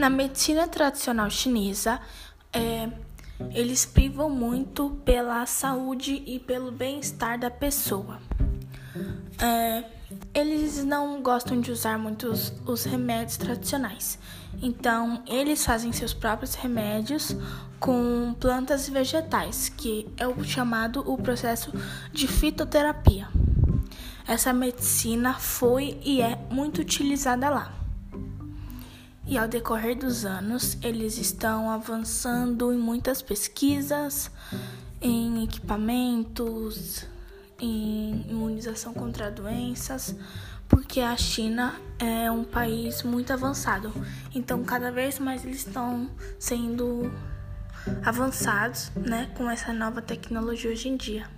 Na medicina tradicional chinesa, é, eles privam muito pela saúde e pelo bem-estar da pessoa. É, eles não gostam de usar muitos os remédios tradicionais. Então, eles fazem seus próprios remédios com plantas e vegetais, que é o chamado o processo de fitoterapia. Essa medicina foi e é muito utilizada lá. E ao decorrer dos anos, eles estão avançando em muitas pesquisas, em equipamentos, em imunização contra doenças, porque a China é um país muito avançado. Então, cada vez mais eles estão sendo avançados, né, com essa nova tecnologia hoje em dia.